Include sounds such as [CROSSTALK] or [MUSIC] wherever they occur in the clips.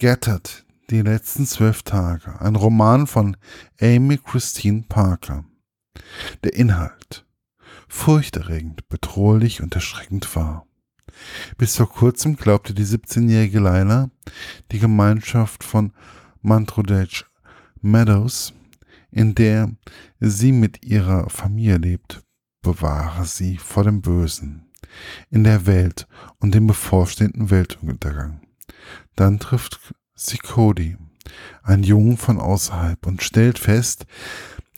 Gathered, die letzten zwölf Tage, ein Roman von Amy Christine Parker. Der Inhalt furchterregend, bedrohlich und erschreckend war. Bis vor kurzem glaubte die 17-jährige Leila, die Gemeinschaft von Mantrodage Meadows, in der sie mit ihrer Familie lebt, bewahre sie vor dem Bösen in der Welt und dem bevorstehenden Weltuntergang. Dann trifft sie Cody, einen Jungen von außerhalb, und stellt fest,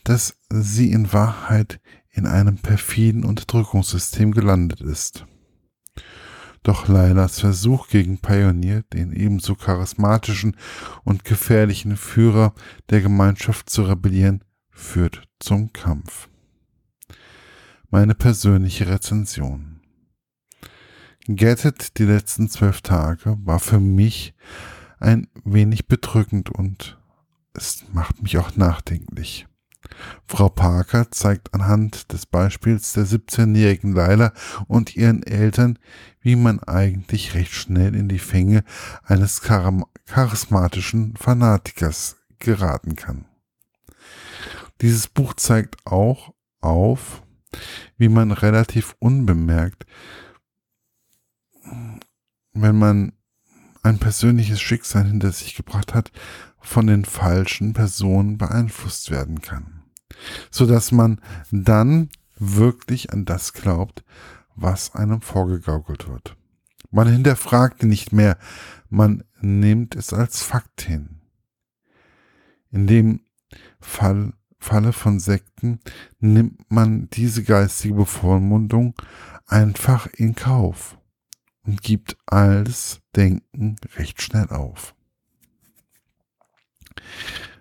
dass sie in Wahrheit in einem perfiden Unterdrückungssystem gelandet ist. Doch Lailas Versuch gegen Pioneer, den ebenso charismatischen und gefährlichen Führer der Gemeinschaft zu rebellieren, führt zum Kampf. Meine persönliche Rezension. Get die letzten zwölf Tage war für mich ein wenig bedrückend und es macht mich auch nachdenklich. Frau Parker zeigt anhand des Beispiels der 17-jährigen Leila und ihren Eltern, wie man eigentlich recht schnell in die Fänge eines charismatischen Fanatikers geraten kann. Dieses Buch zeigt auch auf, wie man relativ unbemerkt, wenn man ein persönliches Schicksal hinter sich gebracht hat, von den falschen Personen beeinflusst werden kann. So dass man dann wirklich an das glaubt, was einem vorgegaukelt wird. Man hinterfragt nicht mehr, man nimmt es als Fakt hin. In dem Fall, Falle von Sekten nimmt man diese geistige Bevormundung einfach in Kauf und gibt alles Denken recht schnell auf.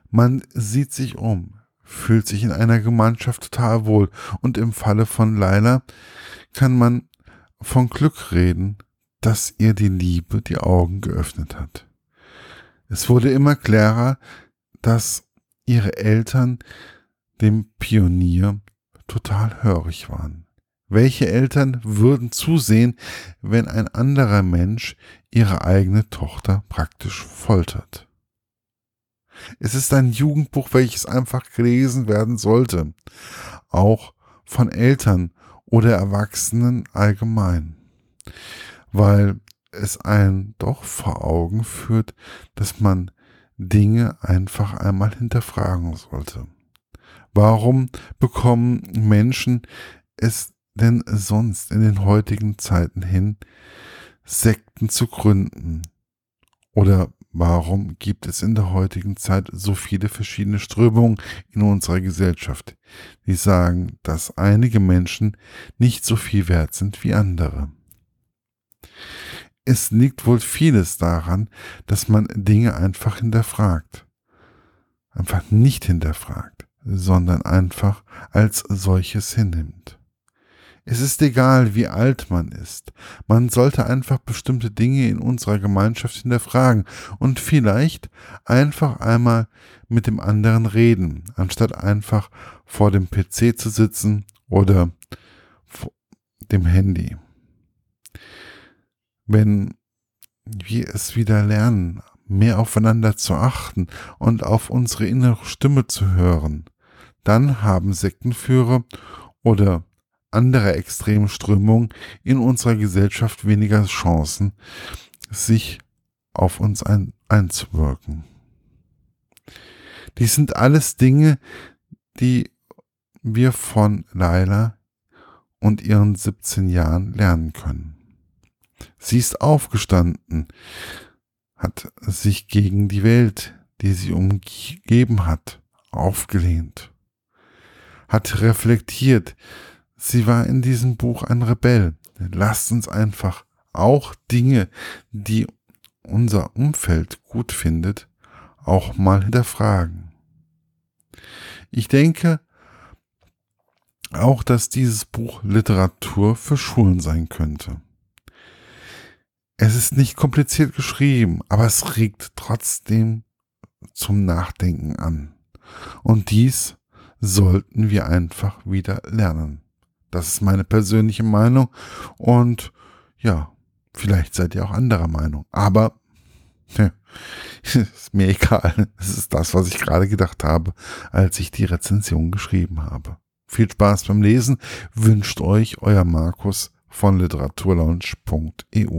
Man sieht sich um, fühlt sich in einer Gemeinschaft total wohl und im Falle von Laila kann man von Glück reden, dass ihr die Liebe die Augen geöffnet hat. Es wurde immer klarer, dass ihre Eltern dem Pionier total hörig waren. Welche Eltern würden zusehen, wenn ein anderer Mensch ihre eigene Tochter praktisch foltert? Es ist ein Jugendbuch, welches einfach gelesen werden sollte, auch von Eltern oder Erwachsenen allgemein, weil es einen doch vor Augen führt, dass man Dinge einfach einmal hinterfragen sollte. Warum bekommen Menschen es denn sonst in den heutigen Zeiten hin, Sekten zu gründen? Oder warum gibt es in der heutigen Zeit so viele verschiedene Strömungen in unserer Gesellschaft, die sagen, dass einige Menschen nicht so viel wert sind wie andere? Es liegt wohl vieles daran, dass man Dinge einfach hinterfragt. Einfach nicht hinterfragt, sondern einfach als solches hinnimmt. Es ist egal, wie alt man ist. Man sollte einfach bestimmte Dinge in unserer Gemeinschaft hinterfragen und vielleicht einfach einmal mit dem anderen reden, anstatt einfach vor dem PC zu sitzen oder vor dem Handy. Wenn wir es wieder lernen, mehr aufeinander zu achten und auf unsere innere Stimme zu hören, dann haben Sektenführer oder andere extreme Strömungen in unserer Gesellschaft weniger Chancen, sich auf uns ein, einzuwirken. Dies sind alles Dinge, die wir von Laila und ihren 17 Jahren lernen können. Sie ist aufgestanden, hat sich gegen die Welt, die sie umgeben hat, aufgelehnt, hat reflektiert, Sie war in diesem Buch ein Rebell. Lasst uns einfach auch Dinge, die unser Umfeld gut findet, auch mal hinterfragen. Ich denke auch, dass dieses Buch Literatur für Schulen sein könnte. Es ist nicht kompliziert geschrieben, aber es regt trotzdem zum Nachdenken an. Und dies sollten wir einfach wieder lernen. Das ist meine persönliche Meinung. Und ja, vielleicht seid ihr auch anderer Meinung. Aber Ja, [LAUGHS] ist mir egal. Es ist das, was ich gerade gedacht habe, als ich die Rezension geschrieben habe. Viel Spaß beim Lesen wünscht euch euer Markus von literaturlaunch.eu.